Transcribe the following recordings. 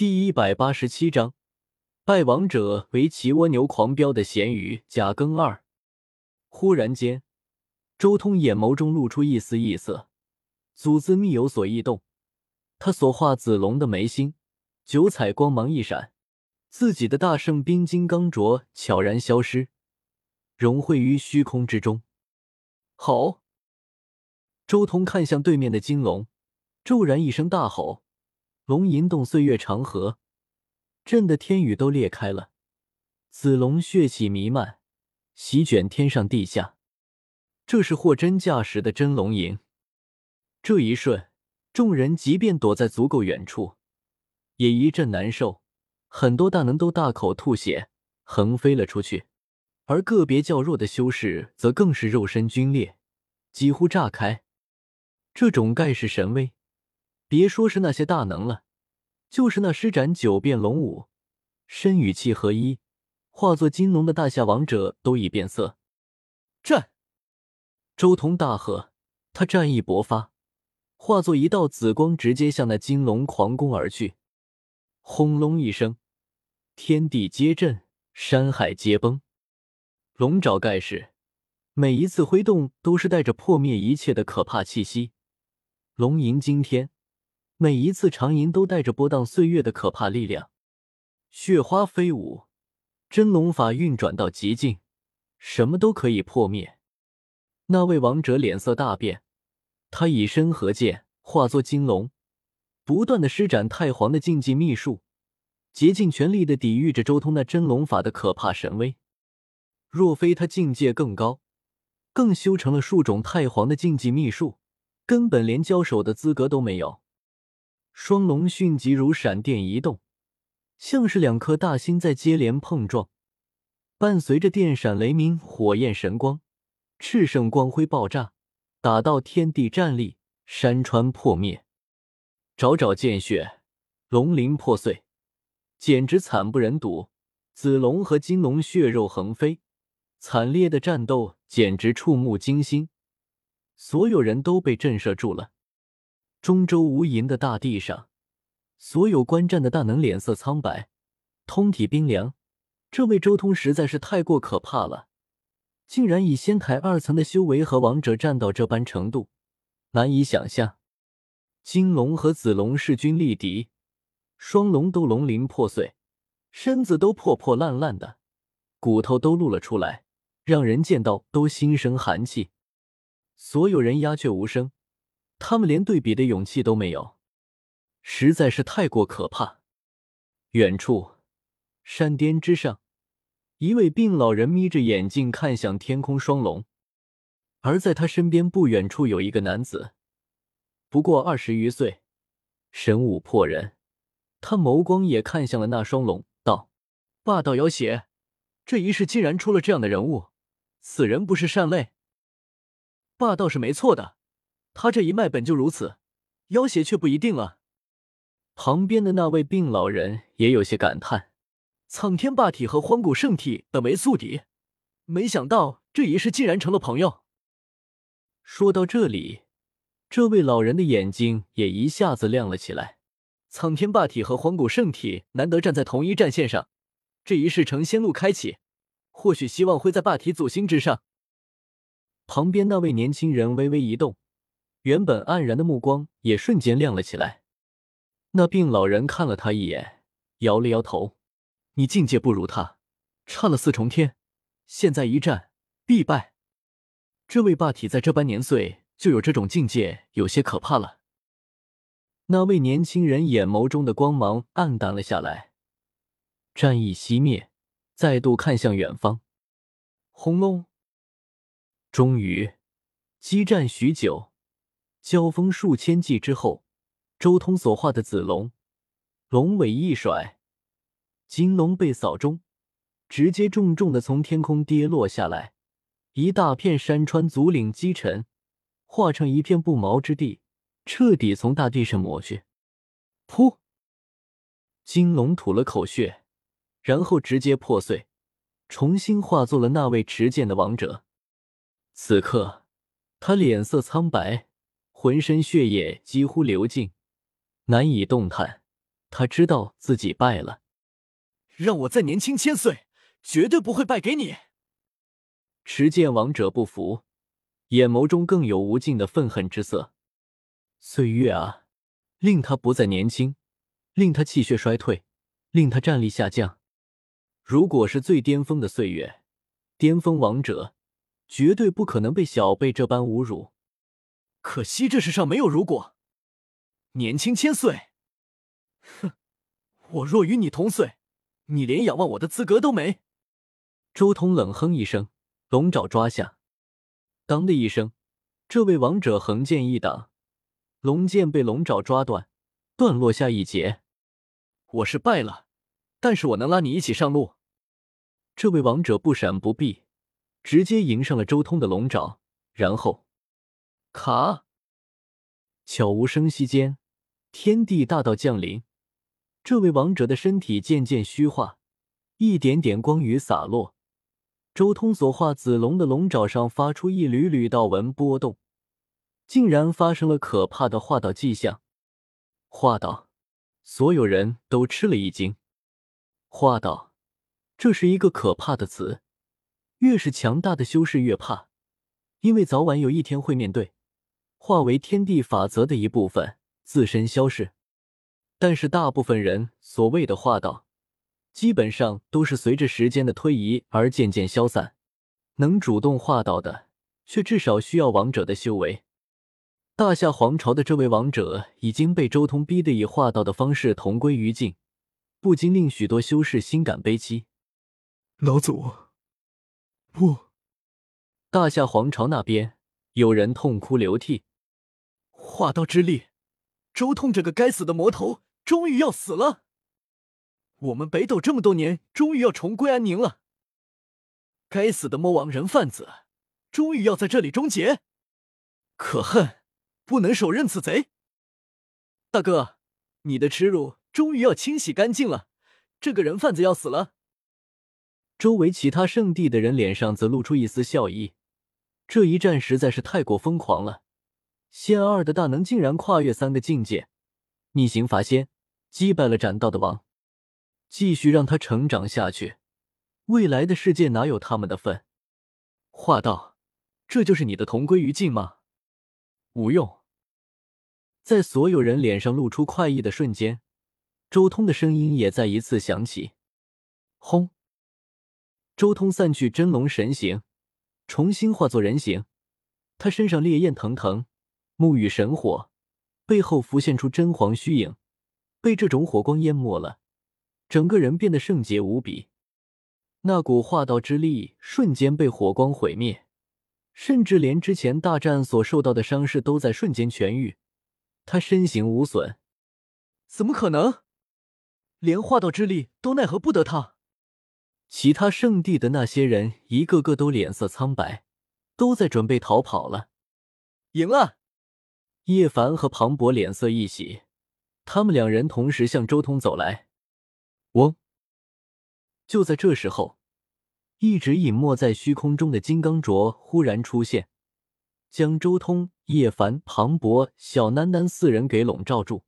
第一百八十七章，拜王者为骑蜗牛狂飙的咸鱼贾庚二。忽然间，周通眼眸中露出一丝异色，祖字密有所异动。他所化子龙的眉心，九彩光芒一闪，自己的大圣冰金刚镯悄然消失，融汇于虚空之中。吼！周通看向对面的金龙，骤然一声大吼。龙吟动岁月长河，震得天宇都裂开了。紫龙血气弥漫，席卷天上地下。这是货真价实的真龙吟。这一瞬，众人即便躲在足够远处，也一阵难受。很多大能都大口吐血，横飞了出去，而个别较弱的修士则更是肉身皲裂，几乎炸开。这种盖世神威。别说是那些大能了，就是那施展九变龙舞、身与气合一、化作金龙的大夏王者都已变色。战！周通大喝，他战意勃发，化作一道紫光，直接向那金龙狂攻而去。轰隆一声，天地皆震，山海皆崩。龙爪盖世，每一次挥动都是带着破灭一切的可怕气息。龙吟惊天。每一次长吟都带着波荡岁月的可怕力量，血花飞舞，真龙法运转到极境，什么都可以破灭。那位王者脸色大变，他以身合剑，化作金龙，不断的施展太皇的禁忌秘术，竭尽全力的抵御着周通那真龙法的可怕神威。若非他境界更高，更修成了数种太皇的禁忌秘术，根本连交手的资格都没有。双龙迅疾如闪电移动，像是两颗大星在接连碰撞，伴随着电闪雷鸣、火焰神光、炽盛光辉爆炸，打到天地战栗，山川破灭，爪爪见血，龙鳞破碎，简直惨不忍睹。紫龙和金龙血肉横飞，惨烈的战斗简直触目惊心，所有人都被震慑住了。中州无垠的大地上，所有观战的大能脸色苍白，通体冰凉。这位周通实在是太过可怕了，竟然以仙台二层的修为和王者战到这般程度，难以想象。金龙和紫龙势均力敌，双龙都龙鳞破碎，身子都破破烂烂的，骨头都露了出来，让人见到都心生寒气。所有人鸦雀无声。他们连对比的勇气都没有，实在是太过可怕。远处，山巅之上，一位病老人眯着眼睛看向天空双龙，而在他身边不远处有一个男子，不过二十余岁，神武破人。他眸光也看向了那双龙，道：“霸道妖邪，这一世竟然出了这样的人物，此人不是善类。霸道是没错的。”他这一脉本就如此，妖邪却不一定了。旁边的那位病老人也有些感叹：苍天霸体和荒古圣体本为宿敌，没想到这一世竟然成了朋友。说到这里，这位老人的眼睛也一下子亮了起来。苍天霸体和荒古圣体难得站在同一战线上，这一世成仙路开启，或许希望会在霸体祖星之上。旁边那位年轻人微微一动。原本黯然的目光也瞬间亮了起来。那病老人看了他一眼，摇了摇头：“你境界不如他，差了四重天，现在一战必败。这位霸体在这般年岁就有这种境界，有些可怕了。”那位年轻人眼眸中的光芒暗淡了下来，战意熄灭，再度看向远方。轰隆！终于，激战许久。交锋数千计之后，周通所化的紫龙，龙尾一甩，金龙被扫中，直接重重的从天空跌落下来，一大片山川足岭击沉，化成一片不毛之地，彻底从大地上抹去。噗！金龙吐了口血，然后直接破碎，重新化作了那位持剑的王者。此刻，他脸色苍白。浑身血液几乎流尽，难以动弹，他知道自己败了。让我再年轻千岁，绝对不会败给你。持剑王者不服，眼眸中更有无尽的愤恨之色。岁月啊，令他不再年轻，令他气血衰退，令他战力下降。如果是最巅峰的岁月，巅峰王者绝对不可能被小辈这般侮辱。可惜这世上没有如果。年轻千岁，哼，我若与你同岁。你连仰望我的资格都没。周通冷哼一声，龙爪抓下，当的一声，这位王者横剑一挡，龙剑被龙爪抓断，断落下一截。我是败了，但是我能拉你一起上路。这位王者不闪不避，直接迎上了周通的龙爪，然后卡，悄无声息间，天地大道降临。这位王者的身体渐渐虚化，一点点光雨洒落。周通所化紫龙的龙爪上发出一缕缕道纹波动，竟然发生了可怕的化道迹象。化道，所有人都吃了一惊。化道，这是一个可怕的词。越是强大的修士越怕，因为早晚有一天会面对，化为天地法则的一部分，自身消逝。但是大部分人所谓的化道，基本上都是随着时间的推移而渐渐消散。能主动化道的，却至少需要王者的修为。大夏皇朝的这位王者已经被周通逼得以化道的方式同归于尽，不禁令许多修士心感悲戚。老祖，不！大夏皇朝那边有人痛哭流涕，化道之力，周通这个该死的魔头！终于要死了，我们北斗这么多年，终于要重归安宁了。该死的魔王人贩子，终于要在这里终结。可恨，不能手刃此贼。大哥，你的耻辱终于要清洗干净了。这个人贩子要死了。周围其他圣地的人脸上则露出一丝笑意。这一战实在是太过疯狂了，仙二的大能竟然跨越三个境界，逆行伐仙。击败了斩道的王，继续让他成长下去。未来的世界哪有他们的份？话道，这就是你的同归于尽吗？无用。在所有人脸上露出快意的瞬间，周通的声音也再一次响起。轰！周通散去真龙神形，重新化作人形。他身上烈焰腾腾，目与神火，背后浮现出真皇虚影。被这种火光淹没了，整个人变得圣洁无比。那股化道之力瞬间被火光毁灭，甚至连之前大战所受到的伤势都在瞬间痊愈。他身形无损，怎么可能？连化道之力都奈何不得他？其他圣地的那些人一个个都脸色苍白，都在准备逃跑了。赢了！叶凡和庞博脸色一喜。他们两人同时向周通走来，嗡！就在这时候，一直隐没在虚空中的金刚镯忽然出现，将周通、叶凡、庞博、小楠楠四人给笼罩住。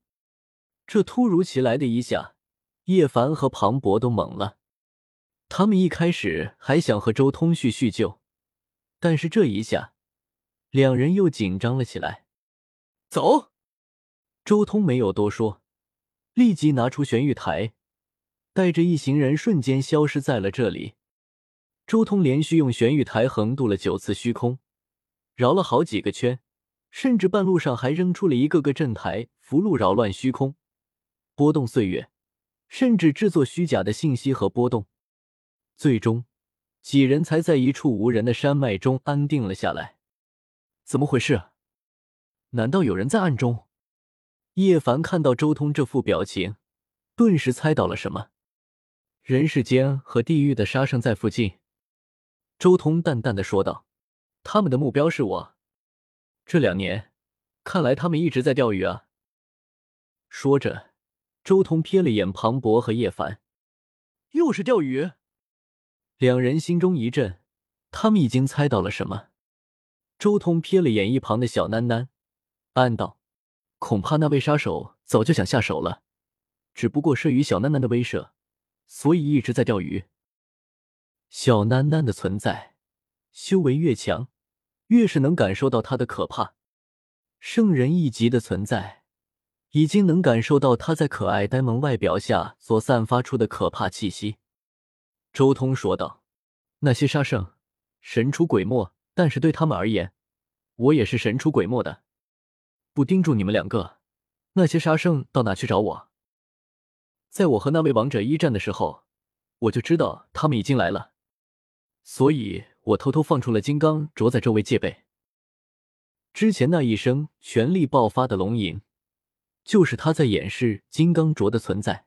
这突如其来的一下，叶凡和庞博都懵了。他们一开始还想和周通叙叙旧，但是这一下，两人又紧张了起来。走。周通没有多说，立即拿出玄玉台，带着一行人瞬间消失在了这里。周通连续用玄玉台横渡了九次虚空，绕了好几个圈，甚至半路上还扔出了一个个阵台，符箓扰乱虚空，波动岁月，甚至制作虚假的信息和波动。最终，几人才在一处无人的山脉中安定了下来。怎么回事？难道有人在暗中？叶凡看到周通这副表情，顿时猜到了什么。人世间和地狱的杀生在附近，周通淡淡的说道：“他们的目标是我。这两年，看来他们一直在钓鱼啊。”说着，周通瞥了眼庞博和叶凡，又是钓鱼。两人心中一震，他们已经猜到了什么。周通瞥了眼一旁的小囡囡，暗道。恐怕那位杀手早就想下手了，只不过慑于小囡囡的威慑，所以一直在钓鱼。小囡囡的存在，修为越强，越是能感受到他的可怕。圣人一级的存在，已经能感受到他在可爱呆萌外表下所散发出的可怕气息。周通说道：“那些杀圣，神出鬼没，但是对他们而言，我也是神出鬼没的。不盯住你们两个，那些杀圣到哪去找我？在我和那位王者一战的时候，我就知道他们已经来了，所以我偷偷放出了金刚镯在周围戒备。之前那一声全力爆发的龙吟，就是他在掩饰金刚镯的存在。”